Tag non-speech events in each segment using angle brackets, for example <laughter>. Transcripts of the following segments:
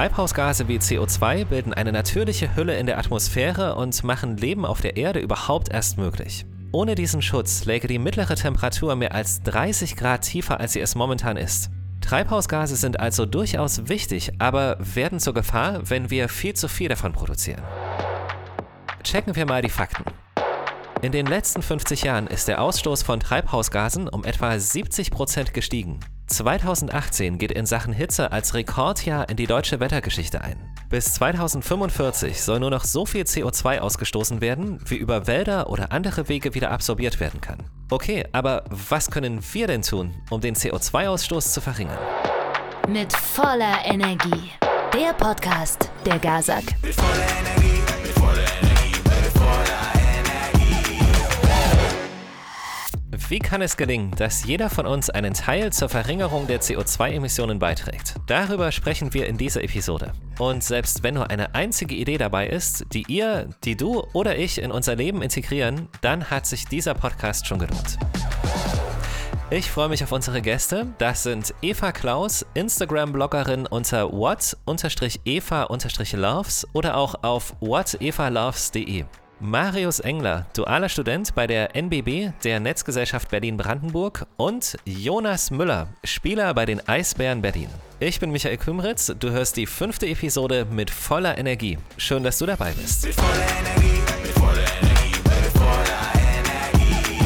Treibhausgase wie CO2 bilden eine natürliche Hülle in der Atmosphäre und machen Leben auf der Erde überhaupt erst möglich. Ohne diesen Schutz läge die mittlere Temperatur mehr als 30 Grad tiefer, als sie es momentan ist. Treibhausgase sind also durchaus wichtig, aber werden zur Gefahr, wenn wir viel zu viel davon produzieren. Checken wir mal die Fakten. In den letzten 50 Jahren ist der Ausstoß von Treibhausgasen um etwa 70 Prozent gestiegen. 2018 geht in Sachen Hitze als Rekordjahr in die deutsche Wettergeschichte ein. Bis 2045 soll nur noch so viel CO2 ausgestoßen werden, wie über Wälder oder andere Wege wieder absorbiert werden kann. Okay, aber was können wir denn tun, um den CO2-Ausstoß zu verringern? Mit voller Energie. Der Podcast der Gazak. Mit voller Energie, mit voller Energie, Wie kann es gelingen, dass jeder von uns einen Teil zur Verringerung der CO2-Emissionen beiträgt? Darüber sprechen wir in dieser Episode. Und selbst wenn nur eine einzige Idee dabei ist, die ihr, die du oder ich in unser Leben integrieren, dann hat sich dieser Podcast schon gelohnt. Ich freue mich auf unsere Gäste. Das sind Eva Klaus, Instagram-Bloggerin unter what-eva-loves oder auch auf whatevaloves.de. Marius Engler, dualer Student bei der NBB, der Netzgesellschaft Berlin-Brandenburg und Jonas Müller, Spieler bei den Eisbären Berlin. Ich bin Michael Kümritz, du hörst die fünfte Episode mit voller Energie. Schön, dass du dabei bist. Mit voller Energie, mit voller Energie, mit voller Energie.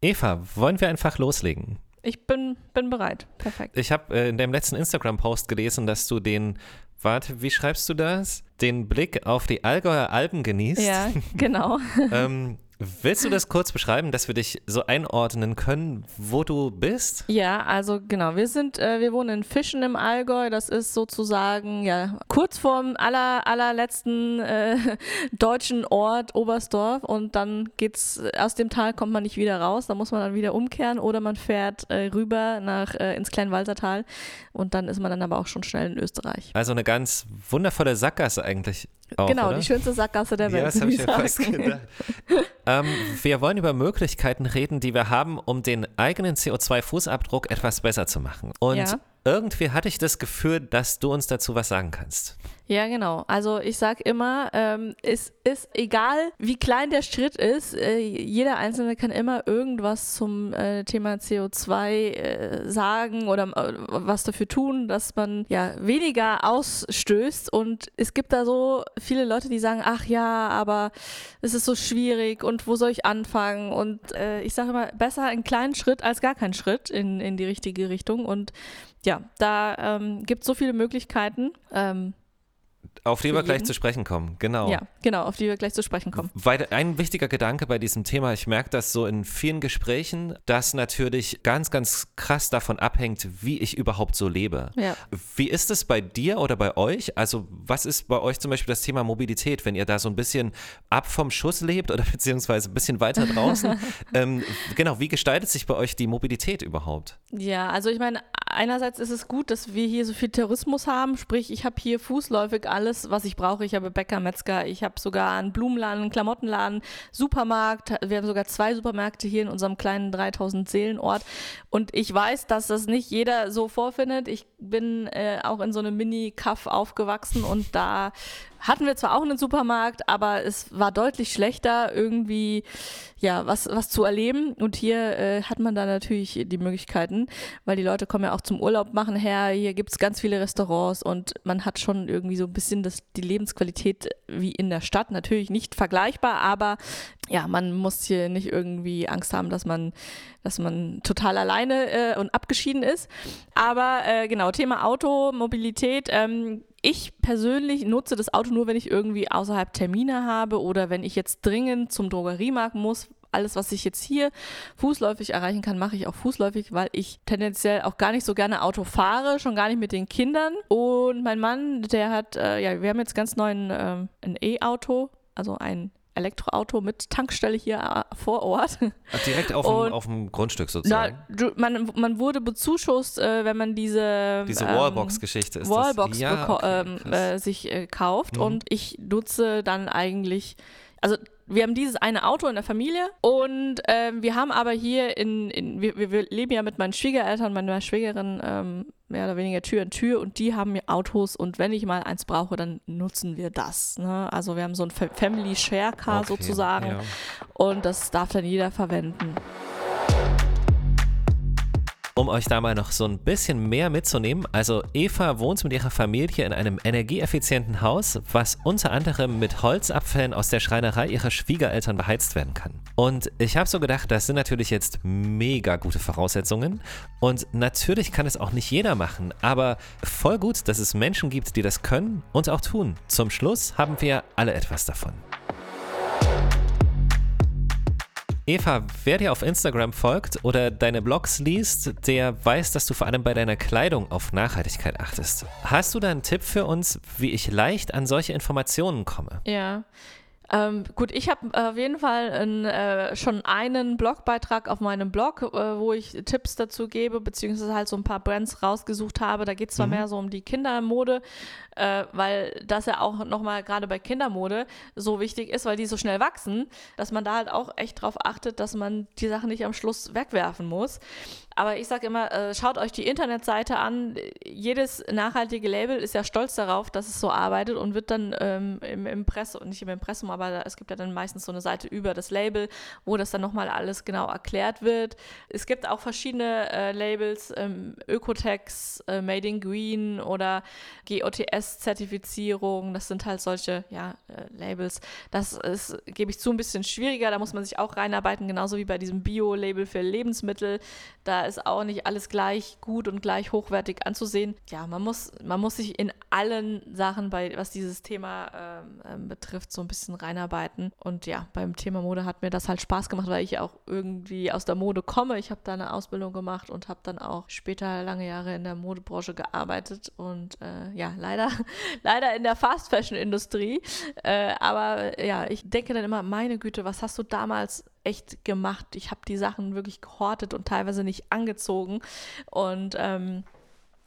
Eva, wollen wir einfach loslegen? Ich bin, bin bereit. Perfekt. Ich habe äh, in deinem letzten Instagram-Post gelesen, dass du den, warte, wie schreibst du das? Den Blick auf die Allgäuer Alpen genießt. Ja, genau. <laughs> ähm, willst du das kurz beschreiben, dass wir dich so einordnen können, wo du bist? Ja, also genau, wir sind, äh, wir wohnen in Fischen im Allgäu. Das ist sozusagen ja kurz vorm aller, allerletzten äh, <laughs> deutschen Ort Oberstdorf und dann geht's aus dem Tal kommt man nicht wieder raus. Da muss man dann wieder umkehren oder man fährt äh, rüber nach äh, ins Kleinwalsertal und dann ist man dann aber auch schon schnell in Österreich. Also eine ganz wundervolle Sackgasse eigentlich. Auch, genau, oder? die schönste Sackgasse der Welt. Ja, das habe ich mir fast gedacht. <laughs> ähm, wir wollen über Möglichkeiten reden, die wir haben, um den eigenen CO2-Fußabdruck etwas besser zu machen. Und Ja. Irgendwie hatte ich das Gefühl, dass du uns dazu was sagen kannst. Ja, genau. Also ich sag immer, ähm, es ist egal, wie klein der Schritt ist, äh, jeder Einzelne kann immer irgendwas zum äh, Thema CO2 äh, sagen oder äh, was dafür tun, dass man ja weniger ausstößt. Und es gibt da so viele Leute, die sagen, ach ja, aber es ist so schwierig und wo soll ich anfangen? Und äh, ich sage immer, besser einen kleinen Schritt als gar keinen Schritt in, in die richtige Richtung. Und ja, da ähm, gibt es so viele Möglichkeiten. Ähm, Auf die wir gleich jeden. zu sprechen kommen, genau. ja, genau, auf die wir gleich zu sprechen kommen. Weil ein wichtiger Gedanke bei diesem Thema, ich merke das so in vielen Gesprächen, dass natürlich ganz, ganz krass davon abhängt, wie ich überhaupt so lebe. Ja. Wie ist es bei dir oder bei euch? Also, was ist bei euch zum Beispiel das Thema Mobilität, wenn ihr da so ein bisschen ab vom Schuss lebt oder <laughs> beziehungsweise ein bisschen weiter draußen? <laughs> ähm, genau, wie gestaltet sich bei euch die Mobilität überhaupt? Ja, also ich meine, einerseits ist es gut, dass wir hier so viel Tourismus haben, sprich, ich habe hier fußläufig alles, was ich brauche. Ich habe Bäcker, Metzger, ich habe sogar einen Blumenladen, einen Klamottenladen, Supermarkt. Wir haben sogar zwei Supermärkte hier in unserem kleinen 3000 Seelenort. Und ich weiß, dass das nicht jeder so vorfindet. Ich bin äh, auch in so einem Mini-Kaff aufgewachsen und da hatten wir zwar auch einen Supermarkt, aber es war deutlich schlechter, irgendwie ja was, was zu erleben. Und hier äh, hat man da natürlich die Möglichkeiten, weil die Leute kommen ja auch zum Urlaub machen her. Hier gibt es ganz viele Restaurants und man hat schon irgendwie so ein bisschen das, die Lebensqualität wie in der Stadt. Natürlich nicht vergleichbar, aber ja, man muss hier nicht irgendwie Angst haben, dass man, dass man total alleine äh, und abgeschieden ist. Aber äh, genau, Thema Auto, Mobilität. Ähm, ich persönlich nutze das Auto nur, wenn ich irgendwie außerhalb Termine habe oder wenn ich jetzt dringend zum Drogeriemarkt muss. Alles, was ich jetzt hier fußläufig erreichen kann, mache ich auch fußläufig, weil ich tendenziell auch gar nicht so gerne Auto fahre, schon gar nicht mit den Kindern. Und mein Mann, der hat, äh, ja, wir haben jetzt ganz neuen ähm, ein E-Auto, also ein Elektroauto mit Tankstelle hier äh, vor Ort. Direkt auf dem, Und- auf dem Grundstück Na, sozusagen. du, man, man wurde bezuschusst, äh, wenn man diese, Diese ähm, Wallbox-Geschichte ist Wallbox. Ja, okay, ähm, äh, sich äh, kauft Mhm. und ich nutze dann eigentlich also wir haben dieses eine Auto in der Familie und ähm, wir haben aber hier in, in wir, wir- wir leben ja mit meinen Schwiegereltern, meiner Schwägerin ähm, mehr oder weniger Tür in Tür und die haben Autos und wenn ich mal eins brauche, dann nutzen wir das. Ne? Also wir haben so ein Fa- Family Share Car Okay, sozusagen ja. und das darf dann jeder verwenden. Um euch da mal noch so ein bisschen mehr mitzunehmen, also Eva wohnt mit ihrer Familie in einem energieeffizienten Haus, was unter anderem mit Holzabfällen aus der Schreinerei ihrer Schwiegereltern beheizt werden kann. Und ich habe so gedacht, das sind natürlich jetzt mega gute Voraussetzungen und natürlich kann es auch nicht jeder machen, aber voll gut, dass es Menschen gibt, die das können und auch tun. Zum Schluss haben wir alle etwas davon. Eva, wer dir auf Instagram folgt oder deine Blogs liest, der weiß, dass du vor allem bei deiner Kleidung auf Nachhaltigkeit achtest. Hast du da einen Tipp für uns, wie ich leicht an solche Informationen komme? Ja. Ähm, gut, ich habe auf jeden Fall ein, äh, schon einen Blogbeitrag auf meinem Blog, äh, wo ich Tipps dazu gebe, beziehungsweise halt so ein paar Brands rausgesucht habe. Da geht es zwar mehr so um die Kindermode, äh, weil das ja auch nochmal gerade bei Kindermode so wichtig ist, weil die so schnell wachsen, dass man da halt auch echt drauf achtet, dass man die Sachen nicht am Schluss wegwerfen muss. Aber ich sage immer, äh, schaut euch die Internetseite an. Jedes nachhaltige Label ist ja stolz darauf, dass es so arbeitet und wird dann ähm, im Impressum, nicht im Impressum, aber da- es gibt ja dann meistens so eine Seite über das Label, wo das dann nochmal alles genau erklärt wird. Es gibt auch verschiedene äh, Labels, ähm, Ökotex, äh, Made in Green oder GOTS-Zertifizierung. Das sind halt solche ja, äh, Labels. Das ist, gebe ich zu, ein bisschen schwieriger. Da muss man sich auch reinarbeiten, genauso wie bei diesem Bio-Label für Lebensmittel. Da ist auch nicht alles gleich gut und gleich hochwertig anzusehen. Ja, man muss, man muss sich in allen Sachen, bei, was dieses Thema ähm, ähm, betrifft, so ein bisschen reinarbeiten. Und ja, beim Thema Mode hat mir das halt Spaß gemacht, weil ich auch irgendwie aus der Mode komme. Ich habe da eine Ausbildung gemacht und habe dann auch später lange Jahre in der Modebranche gearbeitet und äh, ja, leider, <laughs> leider in der Fast Fashion Industrie. Äh, aber ja, ich denke dann immer, meine Güte, was hast du damals echt gemacht? Ich habe die Sachen wirklich gehortet und teilweise nicht angezogen. Und ähm,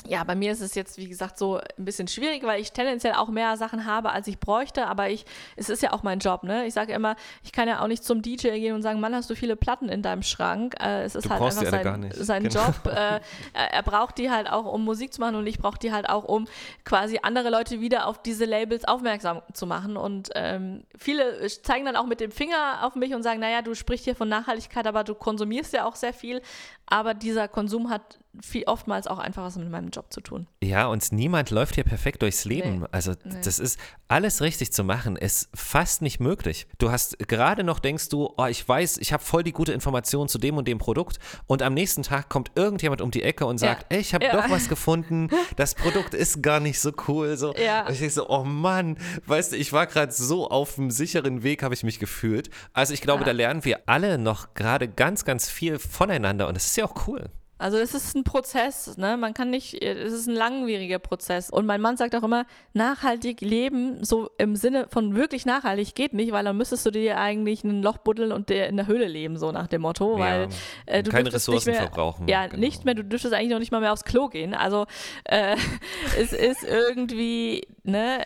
ja, bei mir ist es jetzt, wie gesagt, so ein bisschen schwierig, weil ich tendenziell auch mehr Sachen habe, als ich bräuchte, aber ich, es ist ja auch mein Job, ne? Ich sage immer, ich kann ja auch nicht zum DJ gehen und sagen, Mann, hast du viele Platten in deinem Schrank? Äh, es ist Du halt einfach sein, sein Genau. Job. Äh, er, <laughs> er braucht die halt auch, um Musik zu machen und ich brauche die halt auch, um quasi andere Leute wieder auf diese Labels aufmerksam zu machen. Und ähm, viele zeigen dann auch mit dem Finger auf mich und sagen, naja, du sprichst hier von Nachhaltigkeit, aber du konsumierst ja auch sehr viel. Aber dieser Konsum hat viel, oftmals auch einfach was mit meinem Job zu tun. Ja, und niemand läuft hier perfekt durchs Leben. Nee. Also Nee. das ist alles richtig zu machen, ist fast nicht möglich. Du hast gerade noch denkst du, oh, ich weiß, ich habe voll die gute Information zu dem und dem Produkt und am nächsten Tag kommt irgendjemand um die Ecke und sagt, Ja. ey, ich habe Ja. doch was <laughs> gefunden, das Produkt ist gar nicht so cool. So. Ja. Und ich denke so, oh Mann, weißt du, ich war gerade so auf dem sicheren Weg, habe ich mich gefühlt. Also ich glaube, da lernen wir alle noch gerade ganz, ganz viel voneinander und das ist ja auch cool. Also es ist ein Prozess, ne? Man kann nicht, es ist ein langwieriger Prozess. Und mein Mann sagt auch immer, nachhaltig leben, so im Sinne von wirklich nachhaltig geht nicht, weil dann müsstest du dir eigentlich ein Loch buddeln und der in der Höhle leben, so nach dem Motto, weil Ja, äh, du keine Ressourcen nicht mehr, verbrauchen, Ja, genau. nicht mehr, du dürftest eigentlich noch nicht mal mehr aufs Klo gehen. Also äh, <laughs> es ist irgendwie, ne?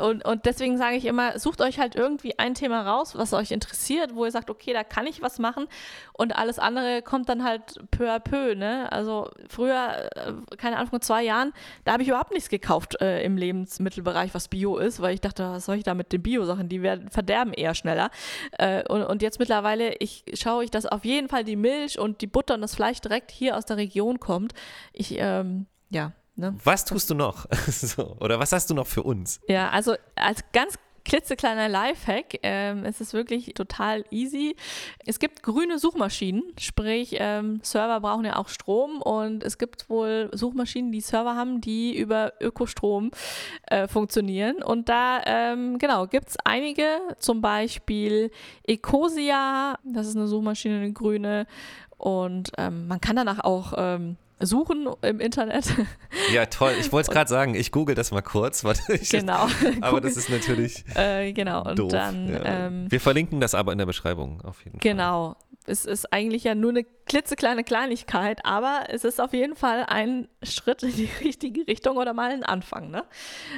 Und, und deswegen sage ich immer, sucht euch halt irgendwie ein Thema raus, was euch interessiert, wo ihr sagt, okay, da kann ich was machen und alles andere kommt dann halt peu à peu, ne? Also früher, äh, keine Ahnung, vor zwei Jahren, da habe ich überhaupt nichts gekauft äh, im Lebensmittelbereich, was Bio ist, weil ich dachte, was soll ich da mit den Bio-Sachen, die werden verderben eher schneller. Äh, und, und jetzt mittlerweile, ich schaue ich, dass auf jeden Fall die Milch und die Butter und das Fleisch direkt hier aus der Region kommt. Ich, ähm, ja, ne? Was tust du noch? <laughs> so, oder was hast du noch für uns? Ja, also als ganz klitzekleiner Lifehack, ähm, es ist wirklich total easy. Es gibt grüne Suchmaschinen, sprich ähm, Server brauchen ja auch Strom und es gibt wohl Suchmaschinen, die Server haben, die über Ökostrom äh, funktionieren. Und da, ähm, genau, gibt es einige, zum Beispiel Ecosia, das ist eine Suchmaschine, eine grüne. Und ähm, man kann danach auch ähm, suchen im Internet. <laughs> Ja, toll. Ich wollte es gerade sagen, ich google das mal kurz. <laughs> Genau. <laughs> Aber das ist natürlich äh, genau. Und doof. dann ja. ähm, Wir verlinken das aber in der Beschreibung auf jeden Fall. Genau. Es ist eigentlich ja nur eine klitzekleine Kleinigkeit, aber es ist auf jeden Fall ein Schritt in die richtige Richtung oder mal ein Anfang. Ne?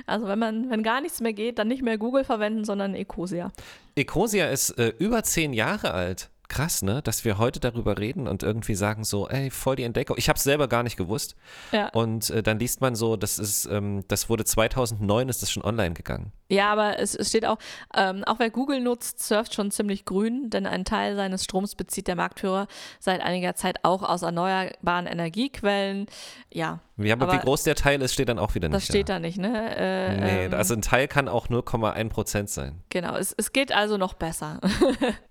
Also wenn man, wenn gar nichts mehr geht, dann nicht mehr Google verwenden, sondern Ecosia. Ecosia ist äh, über zehn Jahre alt. Krass, ne? Dass wir heute darüber reden und irgendwie sagen so, ey, voll die Entdeckung. Ich habe es selber gar nicht gewusst. Ja. Und äh, dann liest man so, das ist, ähm, das wurde 2009 ist das schon online gegangen. Ja, aber es, es steht auch, ähm, auch wer Google nutzt, surft schon ziemlich grün, denn einen Teil seines Stroms bezieht der Marktführer seit einiger Zeit auch aus erneuerbaren Energiequellen. Ja, Ja, aber, wie Aber groß der Teil ist, steht dann auch wieder nicht. das steht da nicht, ne? Äh, Nee, ähm, also ein Teil kann auch 0,1 Prozent sein. genau, es, es geht also noch besser. <laughs>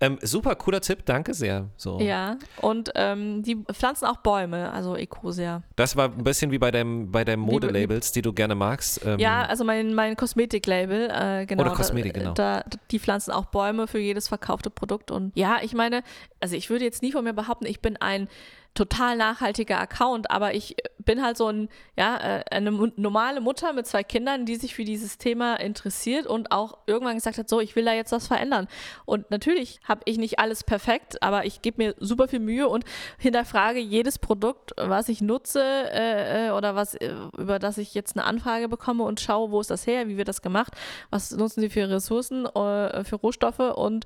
Ähm, super cooler Tipp, danke sehr. So. ja, und ähm, die pflanzen auch Bäume, also Ecosia. Das war ein bisschen wie bei deinem, bei deinem Modelabels, die du gerne magst. Ähm, Ja, also mein, mein Kosmetiklabel, äh, genau. Oder Kosmetik, da, genau. Da, die pflanzen auch Bäume für jedes verkaufte Produkt. Und ja, ich meine, also ich würde jetzt nie von mir behaupten, ich bin ein total nachhaltiger Account, aber ich bin halt so ein, ja, äh, eine normale Mutter mit zwei Kindern, die sich für dieses Thema interessiert und auch irgendwann gesagt hat, so, ich will da jetzt was verändern. Und natürlich habe ich nicht alles perfekt, aber ich gebe mir super viel Mühe und hinterfrage jedes Produkt, was ich nutze äh, äh, oder was, äh, über das ich jetzt eine Anfrage bekomme und schaue, wo ist das her, wie wird das gemacht, was nutzen sie für Ressourcen, äh, für Rohstoffe und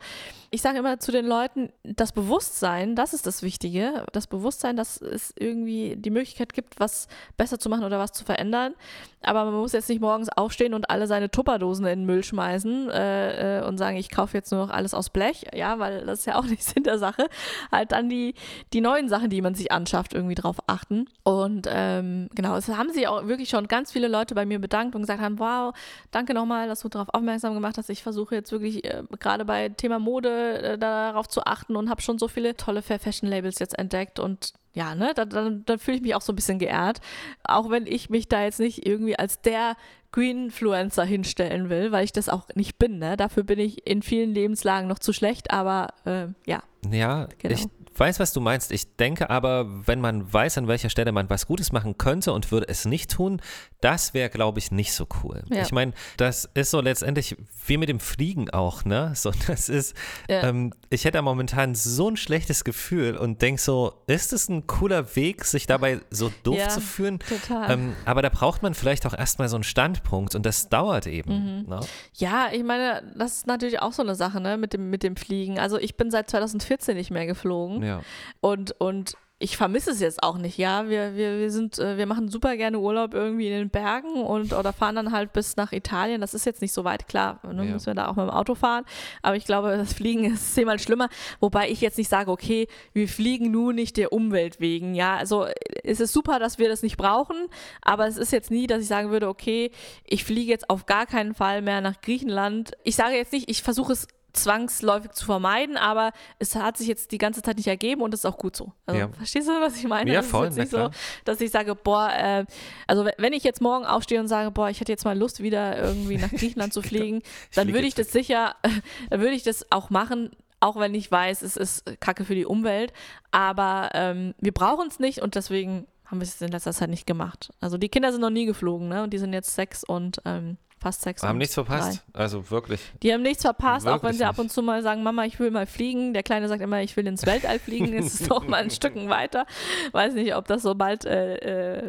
ich sage immer zu den Leuten, das Bewusstsein, das ist das Wichtige, das Bewusstsein, dass es irgendwie die Möglichkeit gibt, was besser zu machen oder was zu verändern. Aber man muss jetzt nicht morgens aufstehen und alle seine Tupperdosen in den Müll schmeißen äh, äh, und sagen, ich kaufe jetzt nur noch alles aus Blech, ja, weil das ist ja auch <laughs> nicht Sinn der Sache. Halt dann die, die neuen Sachen, die man sich anschafft, irgendwie drauf achten. Und ähm, genau, es haben sich auch wirklich schon ganz viele Leute bei mir bedankt und gesagt haben, wow, danke nochmal, dass du darauf aufmerksam gemacht hast. Ich versuche jetzt wirklich äh, gerade bei Thema Mode äh, darauf zu achten und habe schon so viele tolle Fair Fashion Labels jetzt entdeckt und ja, ne, dann, dann, dann fühle ich mich auch so ein bisschen geehrt. Auch wenn ich mich da jetzt nicht irgendwie als der Greenfluencer hinstellen will, weil ich das auch nicht bin. Ne? Dafür bin ich in vielen Lebenslagen noch zu schlecht, aber äh, ja. Ja, Genau. ich weiß, was du meinst. Ich denke aber, wenn man weiß, an welcher Stelle man was Gutes machen könnte und würde es nicht tun, das wäre, glaube ich, nicht so cool. Ja. Ich meine, das ist so letztendlich wie mit dem Fliegen auch, ne? So, <laughs> das ist, Ja. ähm, ich hätte momentan so ein schlechtes Gefühl und denke so, ist es ein cooler Weg, sich dabei so doof Ja, zu fühlen? total. Ähm, aber da braucht man vielleicht auch erstmal so einen Standpunkt und das dauert eben. Mhm. Ne? Ja, ich meine, das ist natürlich auch so eine Sache, ne, mit dem, mit dem Fliegen. Also ich bin seit 2014 nicht mehr geflogen. Ja. Und, und ich vermisse es jetzt auch nicht, ja. Wir, wir, wir sind, äh, wir machen super gerne Urlaub irgendwie in den Bergen und oder fahren dann halt bis nach Italien. Das ist jetzt nicht so weit, klar, ne, Ja. müssen wir da auch mit dem Auto fahren. Aber ich glaube, das Fliegen <laughs> ist zehnmal schlimmer. Wobei ich jetzt nicht sage, okay, wir fliegen nur nicht der Umwelt wegen. Ja, also es ist super, dass wir das nicht brauchen, aber es ist jetzt nie, dass ich sagen würde, okay, ich fliege jetzt auf gar keinen Fall mehr nach Griechenland. Ich sage jetzt nicht, ich versuche es zwangsläufig zu vermeiden, aber es hat sich jetzt die ganze Zeit nicht ergeben und das ist auch gut so. Also, Ja. Verstehst du, was ich meine? Ja, ist voll, nicht so, dass ich sage, boah, äh, also wenn- ich jetzt morgen aufstehe und sage, boah, ich hätte jetzt mal Lust, wieder irgendwie nach Griechenland zu <laughs> fliegen, dann würde ich das sicher, <laughs> dann würde ich das auch machen, auch wenn ich weiß, es ist Kacke für die Umwelt. Aber ähm, wir brauchen es nicht und deswegen haben wir es in letzter Zeit nicht gemacht. Also die Kinder sind noch nie geflogen, ne? Und die sind jetzt sechs und ähm, fast sechs. Haben nichts verpasst. drei. Also wirklich. Die haben nichts verpasst, auch wenn Wirklich sie ab nicht. und zu mal sagen, Mama, ich will mal fliegen. Der Kleine sagt immer, ich will ins Weltall fliegen. Es ist <laughs> doch mal ein Stücken weiter. Weiß nicht, ob das so bald äh,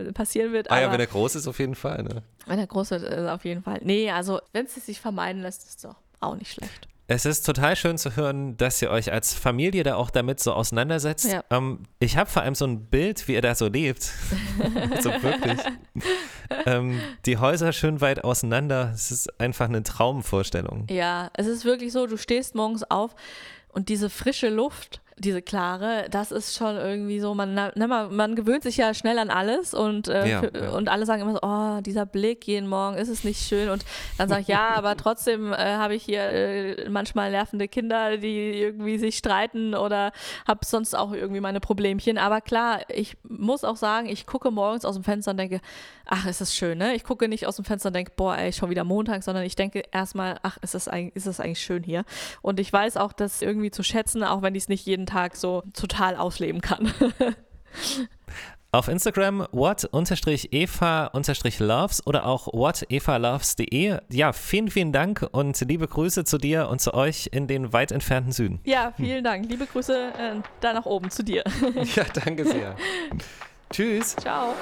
äh, passieren wird. Ah ja, wenn er groß ist, auf jeden Fall. Ne? wenn der Große äh, auf jeden Fall. Nee, also wenn es sich vermeiden lässt, ist es doch auch nicht schlecht. Es ist total schön zu hören, dass ihr euch als Familie da auch damit so auseinandersetzt. Ja. Ähm, ich habe vor allem so ein Bild, wie ihr da so lebt. <laughs> so wirklich. ähm, die Häuser schön weit auseinander. Es ist einfach eine Traumvorstellung. Ja, es ist wirklich so, du stehst morgens auf und diese frische Luft, diese klare, das ist schon irgendwie so, man, ne, man, man gewöhnt sich ja schnell an alles und, äh, Ja, für, ja. und alle sagen immer so, oh, dieser Blick jeden Morgen, ist es nicht schön? Und dann sage ich, ja, aber <laughs> trotzdem äh, habe ich hier äh, manchmal nervende Kinder, die irgendwie sich streiten oder habe sonst auch irgendwie meine Problemchen. Aber klar, ich muss auch sagen, ich gucke morgens aus dem Fenster und denke, ach, ist das schön, ne? Ich gucke nicht aus dem Fenster und denke, boah, ey, schon wieder Montag, sondern ich denke erstmal, ach, ist das, eigentlich, ist das eigentlich schön hier? Und ich weiß auch, das irgendwie zu schätzen, auch wenn ich es nicht jeden Tag so total ausleben kann. <laughs> Auf Instagram what-eva-loves oder auch whatevaloves.de. Ja, vielen, vielen Dank und liebe Grüße zu dir und zu euch in den weit entfernten Süden. Ja, vielen Dank. Liebe Grüße äh, da nach oben zu dir. Ja, danke sehr. <laughs> Tschüss. Ciao.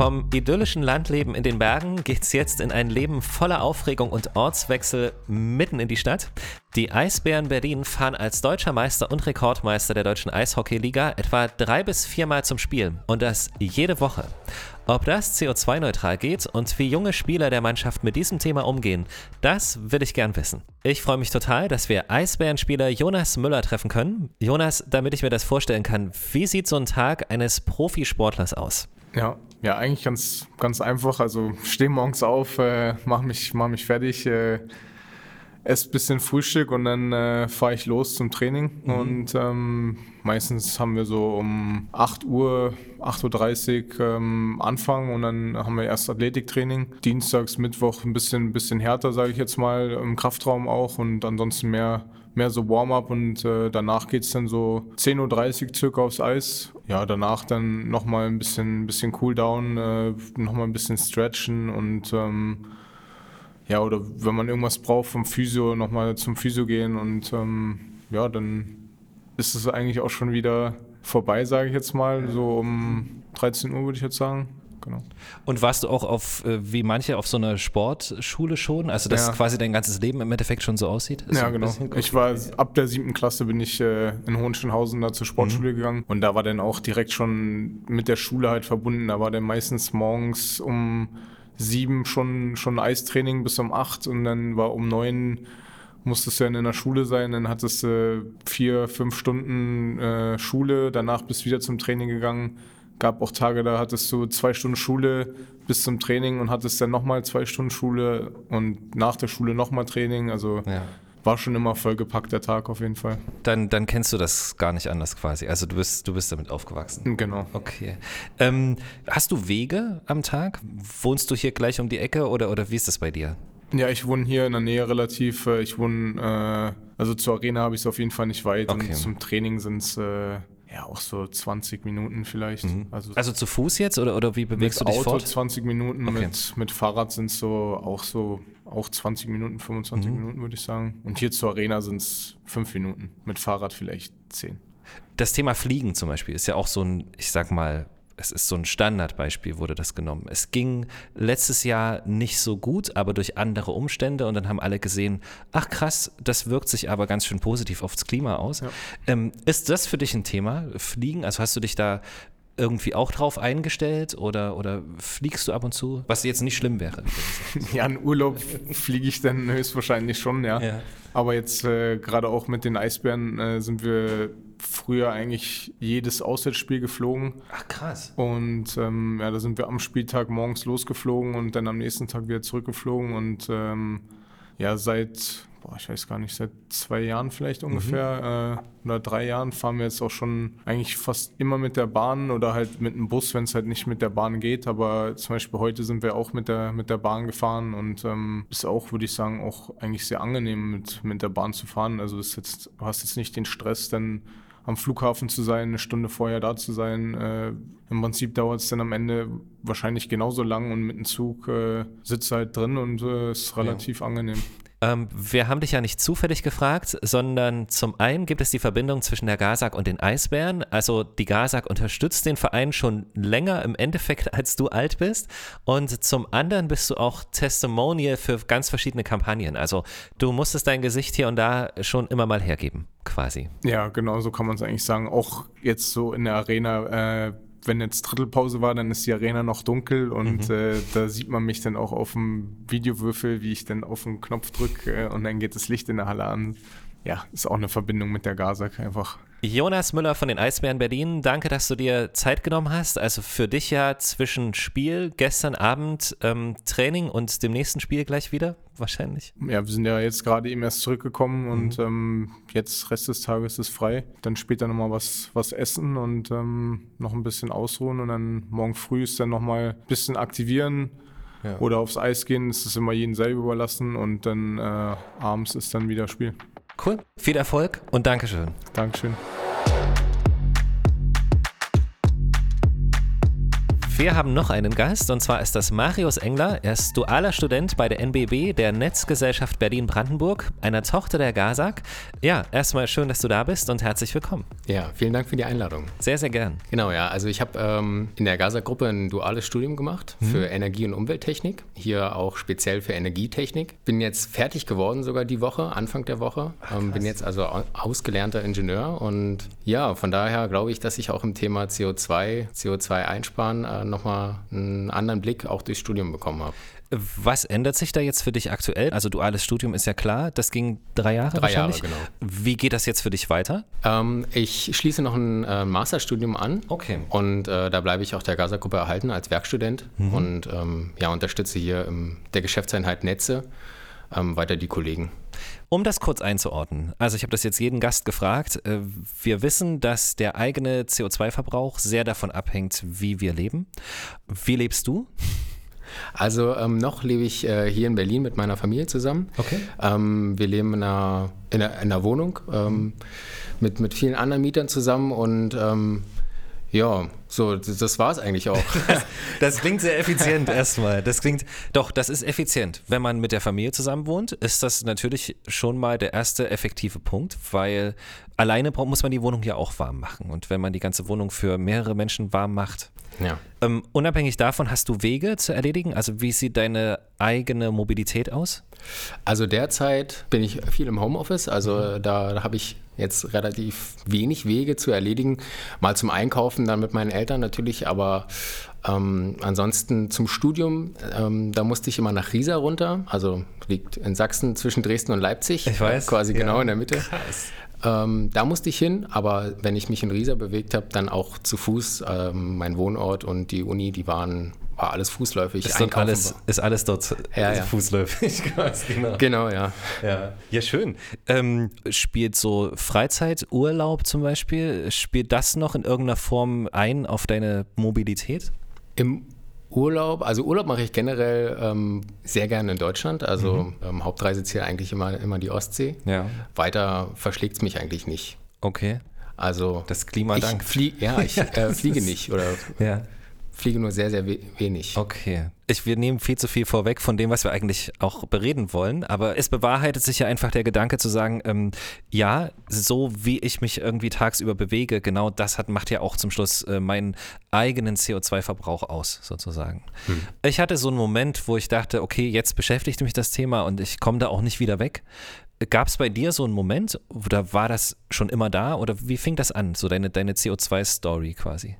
Vom idyllischen Landleben in den Bergen geht's jetzt in ein Leben voller Aufregung und Ortswechsel mitten in die Stadt. Die Eisbären Berlin fahren als deutscher Meister und Rekordmeister der deutschen Eishockeyliga etwa drei bis viermal zum Spiel und das jede Woche. Ob das CO2-neutral geht und wie junge Spieler der Mannschaft mit diesem Thema umgehen, das will ich gern wissen. Ich freue mich total, dass wir Eisbärenspieler Jonas Müller treffen können. Jonas, damit ich mir das vorstellen kann, wie sieht so ein Tag eines Profisportlers aus? Ja, ja, eigentlich ganz, ganz einfach. Also stehe morgens auf, äh, mach mich, mach mich fertig, äh, esse ein bisschen Frühstück und dann äh, fahre ich los zum Training. Und ähm, meistens haben wir so um 8 Uhr, 8.30 Uhr ähm, Anfang und dann haben wir erst Athletiktraining. Dienstags, Mittwoch ein bisschen, bisschen härter, sage ich jetzt mal, im Kraftraum auch und ansonsten mehr mehr so Warm-up und äh, danach geht's dann so 10.30 Uhr circa aufs Eis. Ja, danach dann nochmal ein bisschen, bisschen Cooldown, äh, nochmal ein bisschen stretchen und ähm, ja, oder wenn man irgendwas braucht vom Physio, nochmal zum Physio gehen und ähm, ja, dann ist es eigentlich auch schon wieder vorbei, sage ich jetzt mal. So um 13 Uhr würde ich jetzt sagen. Genau. Und warst du auch auf, äh, wie manche, auf so einer Sportschule schon? Also, dass Ja. quasi dein ganzes Leben im Endeffekt schon so aussieht? Ist so Ja, ein genau. bisschen- Ich war ab der siebten Klasse bin ich äh, in Hohenschönhausen da zur Sportschule gegangen und da war dann auch direkt schon mit der Schule halt verbunden. Da war dann meistens morgens um sieben schon, schon Eistraining bis um acht und dann war um neun musstest du dann in der Schule sein, dann hattest du vier, fünf Stunden äh, Schule, danach bist du wieder zum Training gegangen. Gab auch Tage, da hattest du zwei Stunden Schule bis zum Training und hattest dann nochmal zwei Stunden Schule und nach der Schule nochmal Training. Also Ja. war schon immer vollgepackt der Tag auf jeden Fall. Dann, dann kennst du das gar nicht anders quasi. Also, du bist, du bist damit aufgewachsen. Genau. Okay. Ähm, hast du Wege am Tag? Wohnst du hier gleich um die Ecke oder, oder wie ist das bei dir? Ja, ich wohne hier in der Nähe relativ. äh, Ich wohne, äh, also zur Arena habe ich es auf jeden Fall nicht weit Okay. und zum Training sind es äh, ja auch so 20 Minuten vielleicht. Also, Also zu Fuß jetzt oder, oder wie bewegst mit du dich Auto fort? 20 Minuten, Okay. mit, mit Fahrrad sind es so auch so auch 20 Minuten, 25 Mhm. Minuten würde ich sagen. Und hier zur Arena sind es 5 Minuten, mit Fahrrad vielleicht 10. Das Thema Fliegen zum Beispiel ist ja auch so ein, ich sag mal, es ist so ein Standardbeispiel, wurde das genommen. Es ging letztes Jahr nicht so gut, aber durch andere Umstände und dann haben alle gesehen, ach krass, das wirkt sich aber ganz schön positiv aufs Klima aus. Ähm, ist das für dich ein Thema, Fliegen? Also hast du dich da irgendwie auch drauf eingestellt oder, oder fliegst du ab und zu? Was jetzt nicht schlimm wäre. <laughs> Ja, in Urlaub fliege ich dann höchstwahrscheinlich schon, ja. Ja. Aber jetzt äh, gerade auch mit den Eisbären äh, sind wir früher eigentlich jedes Auswärtsspiel geflogen. Ach krass. Und ähm, ja, da sind wir am Spieltag morgens losgeflogen und dann am nächsten Tag wieder zurückgeflogen. Und ähm, ja, seit, boah, ich weiß gar nicht, seit zwei Jahren vielleicht ungefähr äh, oder drei Jahren fahren wir jetzt auch schon eigentlich fast immer mit der Bahn oder halt mit dem Bus, wenn es halt nicht mit der Bahn geht. Aber zum Beispiel heute sind wir auch mit der, mit der Bahn gefahren und ähm, ist auch, würde ich sagen, auch eigentlich sehr angenehm mit, mit der Bahn zu fahren. Also ist jetzt, du hast jetzt nicht den Stress, dann am Flughafen zu sein, eine Stunde vorher da zu sein. Äh, Im Prinzip dauert es dann am Ende wahrscheinlich genauso lang und mit dem Zug äh, sitzt halt drin und äh, ist relativ angenehm. Ähm, wir haben dich ja nicht zufällig gefragt, sondern zum einen gibt es die Verbindung zwischen der GASAG und den Eisbären. Also die GASAG unterstützt den Verein schon länger im Endeffekt, <laughs> als du alt bist. Und zum anderen bist du auch Testimonial für ganz verschiedene Kampagnen. Also du musstest dein Gesicht hier und da schon immer mal hergeben, quasi. Ja, genau so kann man es eigentlich sagen. Auch jetzt so in der Arena, äh, wenn jetzt Drittelpause war, dann ist die Arena noch dunkel und äh, da sieht man mich dann auch auf dem Videowürfel, wie ich dann auf den Knopf drücke äh, und dann geht das Licht in der Halle an. Ja, ist auch eine Verbindung mit der Gasak einfach. Jonas Müller von den Eisbären Berlin, danke, dass du dir Zeit genommen hast. Also für dich ja zwischen Spiel, gestern Abend ähm, Training und dem nächsten Spiel gleich wieder, wahrscheinlich. Ja, wir sind ja jetzt gerade eben erst zurückgekommen und ähm, jetzt Rest des Tages ist frei. Dann später nochmal was, was essen und ähm, noch ein bisschen ausruhen und dann morgen früh ist dann nochmal ein bisschen aktivieren oder aufs Eis gehen. Das ist immer jedem selber überlassen und dann äh, abends ist dann wieder Spiel. Cool. Viel Erfolg und Dankeschön. Dankeschön. Wir haben noch einen Gast und zwar ist das Marius Engler. Er ist dualer Student bei der NBB, der Netzgesellschaft Berlin-Brandenburg, einer Tochter der GASAG. Ja, erstmal schön, dass du da bist und herzlich willkommen. Ja, vielen Dank für die Einladung. Sehr, sehr gern. Genau, ja. Also ich habe ähm, in der GASA-Gruppe ein duales Studium gemacht für Energie- und Umwelttechnik. Hier auch speziell für Energietechnik. Bin jetzt fertig geworden sogar die Woche, Anfang der Woche. ähm, bin jetzt also au- ausgelernter Ingenieur und ja, von daher glaube ich, dass ich auch im Thema CO2, CO2 einsparen äh, nochmal einen anderen Blick auch durchs Studium bekommen habe. Was ändert sich da jetzt für dich aktuell? Also duales Studium ist ja klar, das ging drei Jahre Drei Jahre, wahrscheinlich. genau. Wie geht das jetzt für dich weiter? Ähm, ich schließe noch ein äh, Masterstudium an. Okay. Und äh, da bleibe ich auch der GASA-Gruppe erhalten als Werkstudent und ähm, ja, unterstütze hier im, der Geschäftseinheit Netze ähm, weiter die Kollegen. Um das kurz einzuordnen, also ich habe das jetzt jeden Gast gefragt. äh, Wir wissen, dass der eigene CO2-Verbrauch sehr davon abhängt, wie wir leben. Wie lebst du? Also ähm, noch lebe ich äh, hier in Berlin mit meiner Familie zusammen. Okay. Ähm, wir leben in einer, in einer, in einer Wohnung ähm, mit, mit vielen anderen Mietern zusammen und ähm, ja, so, das, das war es eigentlich auch. <laughs> Das klingt sehr effizient erstmal. Das klingt, doch, das ist effizient. Wenn man mit der Familie zusammen wohnt, ist das natürlich schon mal der erste effektive Punkt, weil alleine muss man die Wohnung ja auch warm machen. Und wenn man die ganze Wohnung für mehrere Menschen warm macht, ja. ähm, unabhängig davon hast du Wege zu erledigen? Also wie sieht deine eigene Mobilität aus? Also derzeit bin ich viel im Homeoffice, also da, da habe ich jetzt relativ wenig Wege zu erledigen. Mal zum Einkaufen, dann mit meinen Eltern natürlich, aber ähm, ansonsten zum Studium, ähm, da musste ich immer nach Riesa runter, also liegt in Sachsen zwischen Dresden und Leipzig. Ich weiß, Quasi ja. genau in der Mitte. Ähm, da musste ich hin, aber wenn ich mich in Riesa bewegt habe, dann auch zu Fuß. Ähm, mein Wohnort und die Uni, die waren, war alles fußläufig. Ist, Einkaufen alles, war- ist alles dort Ja, ja. fußläufig <laughs> quasi, genau. Genau, ja. Ja, ja schön. Ähm, spielt so Freizeit, Urlaub zum Beispiel, spielt das noch in irgendeiner Form ein auf deine Mobilität? Im Urlaub, also Urlaub mache ich generell ähm, sehr gerne in Deutschland. Also ähm, Hauptreiseziel eigentlich immer, immer die Ostsee. Ja. Weiter verschlägt es mich eigentlich nicht. Okay. Also Das Klima ich dankt. flieg, ja, ich <laughs> äh, fliege nicht oder Ja. Fliege nur sehr, sehr we wenig. Okay. Ich, wir nehmen viel zu viel vorweg von dem, was wir eigentlich auch bereden wollen, aber es bewahrheitet sich ja einfach der Gedanke zu sagen, ähm, ja, so wie ich mich irgendwie tagsüber bewege, genau das hat, macht ja auch zum Schluss äh, meinen eigenen CO2-Verbrauch aus, sozusagen. Ich hatte so einen Moment, wo ich dachte, okay, jetzt beschäftigt mich das Thema und ich komme da auch nicht wieder weg. Gab es bei dir so einen Moment oder war das schon immer da oder wie fing das an, so deine, deine CO2-Story quasi?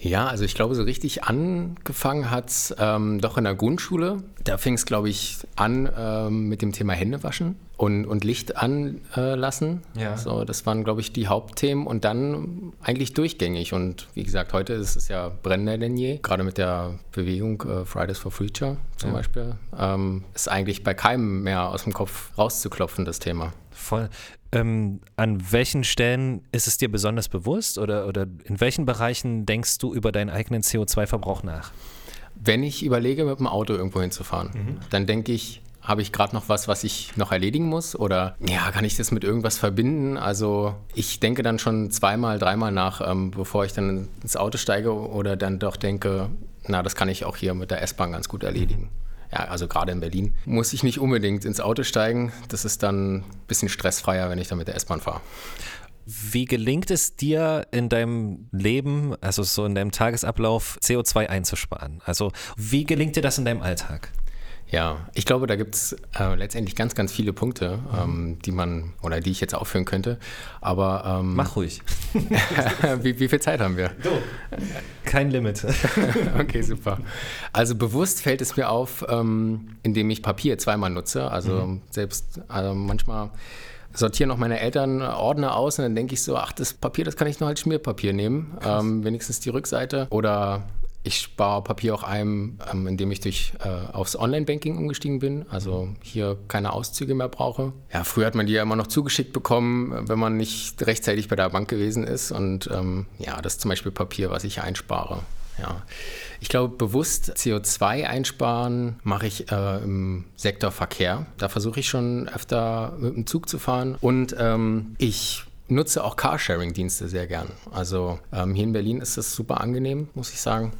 Ja, also ich glaube, so richtig angefangen hat es ähm, doch in der Grundschule. Da fing es, glaube ich, an ähm, mit dem Thema Händewaschen und, und Licht anlassen. Ja. So, das waren, glaube ich, die Hauptthemen und dann eigentlich durchgängig. Und wie gesagt, heute ist es ja brennender denn je. Gerade mit der Bewegung äh, Fridays for Future zum Beispiel. Ähm, ist eigentlich bei keinem mehr aus dem Kopf rauszuklopfen, das Thema. Voll. Ähm, an welchen Stellen ist es dir besonders bewusst oder, oder in welchen Bereichen denkst du über deinen eigenen CO2-Verbrauch nach? Wenn ich überlege, mit dem Auto irgendwo hinzufahren, dann denke ich, habe ich gerade noch was, was ich noch erledigen muss? Oder ja, kann ich das mit irgendwas verbinden? Also ich denke dann schon zweimal, dreimal nach, ähm, bevor ich dann ins Auto steige oder dann doch denke, na, das kann ich auch hier mit der S-Bahn ganz gut erledigen. Ja, also gerade in Berlin muss ich nicht unbedingt ins Auto steigen. Das ist dann ein bisschen stressfreier, wenn ich dann mit der S-Bahn fahre. Wie gelingt es dir in deinem Leben, also so in deinem Tagesablauf, CO2 einzusparen? Also wie gelingt dir das in deinem Alltag? Ja, ich glaube, da gibt es äh, letztendlich ganz, ganz viele Punkte, ähm, die man oder die ich jetzt aufführen könnte. Aber ähm, Mach ruhig. <laughs> wie, wie viel Zeit haben wir? Kein Limit. <laughs> Okay, super. Also bewusst fällt es mir auf, ähm, indem ich Papier zweimal nutze. Also selbst also manchmal sortieren auch meine Eltern Ordner aus und dann denke ich so, ach, das Papier, das kann ich nur als Schmierpapier nehmen. Ähm, wenigstens die Rückseite. Oder ich spare Papier auch ein, ähm, indem ich durch, äh, aufs Online-Banking umgestiegen bin. Also hier keine Auszüge mehr brauche. Ja, früher hat man die ja immer noch zugeschickt bekommen, wenn man nicht rechtzeitig bei der Bank gewesen ist. Und ähm, ja, das ist zum Beispiel Papier, was ich einspare. Ja. Ich glaube, bewusst CO2 einsparen mache ich äh, im Sektor Verkehr. Da versuche ich schon öfter mit dem Zug zu fahren. Und ähm, ich nutze auch Carsharing-Dienste sehr gern. Also ähm, hier in Berlin ist das super angenehm, muss ich sagen.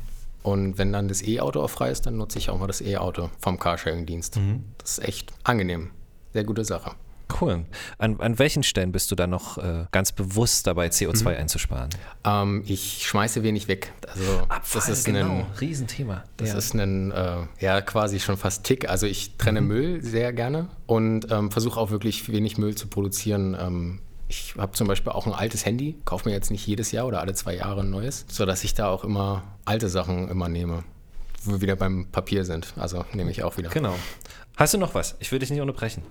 Und wenn dann das E-Auto auch frei ist, dann nutze ich auch mal das E-Auto vom Carsharing-Dienst. Das ist echt angenehm. Sehr gute Sache. Cool. An, an welchen Stellen bist du da noch äh, ganz bewusst dabei, CO2 einzusparen? Ähm, ich schmeiße wenig weg. Also das ist ein Riesenthema. Das ja. ist ein, äh, ja, quasi schon fast Tick. Also ich trenne Müll sehr gerne und ähm, versuche auch wirklich wenig Müll zu produzieren. Ähm, ich habe zum Beispiel auch ein altes Handy, kaufe mir jetzt nicht jedes Jahr oder alle zwei Jahre ein neues, sodass ich da auch immer alte Sachen immer nehme, wo wir wieder beim Papier sind. Also nehme ich auch wieder. Genau. Hast du noch was? Ich will dich nicht unterbrechen.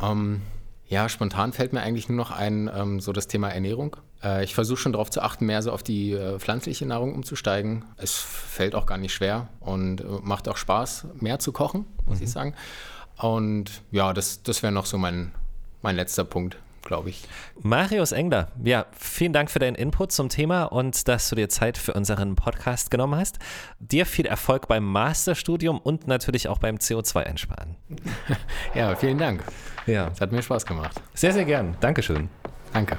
Ähm, ja, spontan fällt mir eigentlich nur noch ein, ähm, so das Thema Ernährung. Äh, ich versuche schon darauf zu achten, mehr so auf die äh, pflanzliche Nahrung umzusteigen. Es fällt auch gar nicht schwer und äh, macht auch Spaß, mehr zu kochen, muss ich sagen. Und ja, das, das wäre noch so mein, mein letzter Punkt, glaube ich. Marius Engler, ja, vielen Dank für deinen Input zum Thema und dass du dir Zeit für unseren Podcast genommen hast. Dir viel Erfolg beim Masterstudium und natürlich auch beim CO2-Einsparen. <laughs> Ja, vielen Dank. Ja, Es hat mir Spaß gemacht. sehr, sehr gern. Dankeschön. Danke.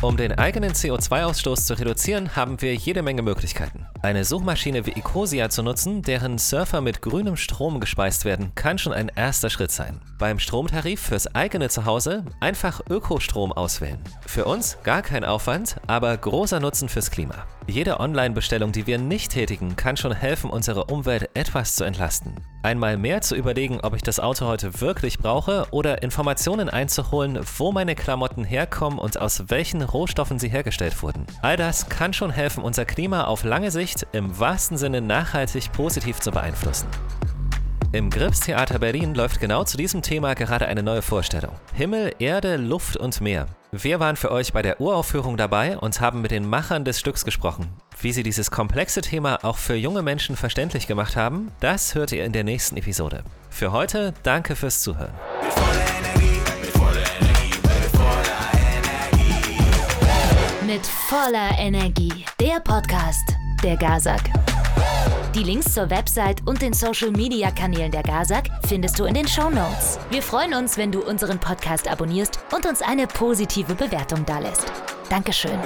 Um den eigenen CO2-Ausstoß zu reduzieren, haben wir jede Menge Möglichkeiten. Eine Suchmaschine wie Ecosia zu nutzen, deren Surfer mit grünem Strom gespeist werden, kann schon ein erster Schritt sein. Beim Stromtarif fürs eigene Zuhause einfach Ökostrom auswählen. Für uns gar kein Aufwand, aber großer Nutzen fürs Klima. Jede Online-Bestellung, die wir nicht tätigen, kann schon helfen, unsere Umwelt etwas zu entlasten. Einmal mehr zu überlegen, ob ich das Auto heute wirklich brauche oder Informationen einzuholen, wo meine Klamotten herkommen und aus welchen Rohstoffen sie hergestellt wurden. All das kann schon helfen, unser Klima auf lange Sicht im wahrsten Sinne nachhaltig positiv zu beeinflussen. Im Grips Theater Berlin läuft genau zu diesem Thema gerade eine neue Vorstellung. Himmel, Erde, Luft und Meer. Wir waren für euch bei der Uraufführung dabei und haben mit den Machern des Stücks gesprochen. Wie sie dieses komplexe Thema auch für junge Menschen verständlich gemacht haben, das hört ihr in der nächsten Episode. Für heute danke fürs Zuhören. Mit voller Energie. Der Podcast der Gazak. Die Links zur Website und den Social Media Kanälen der Gazak findest du in den Show Notes. Wir freuen uns, wenn du unseren Podcast abonnierst und uns eine positive Bewertung dalässt. Dankeschön.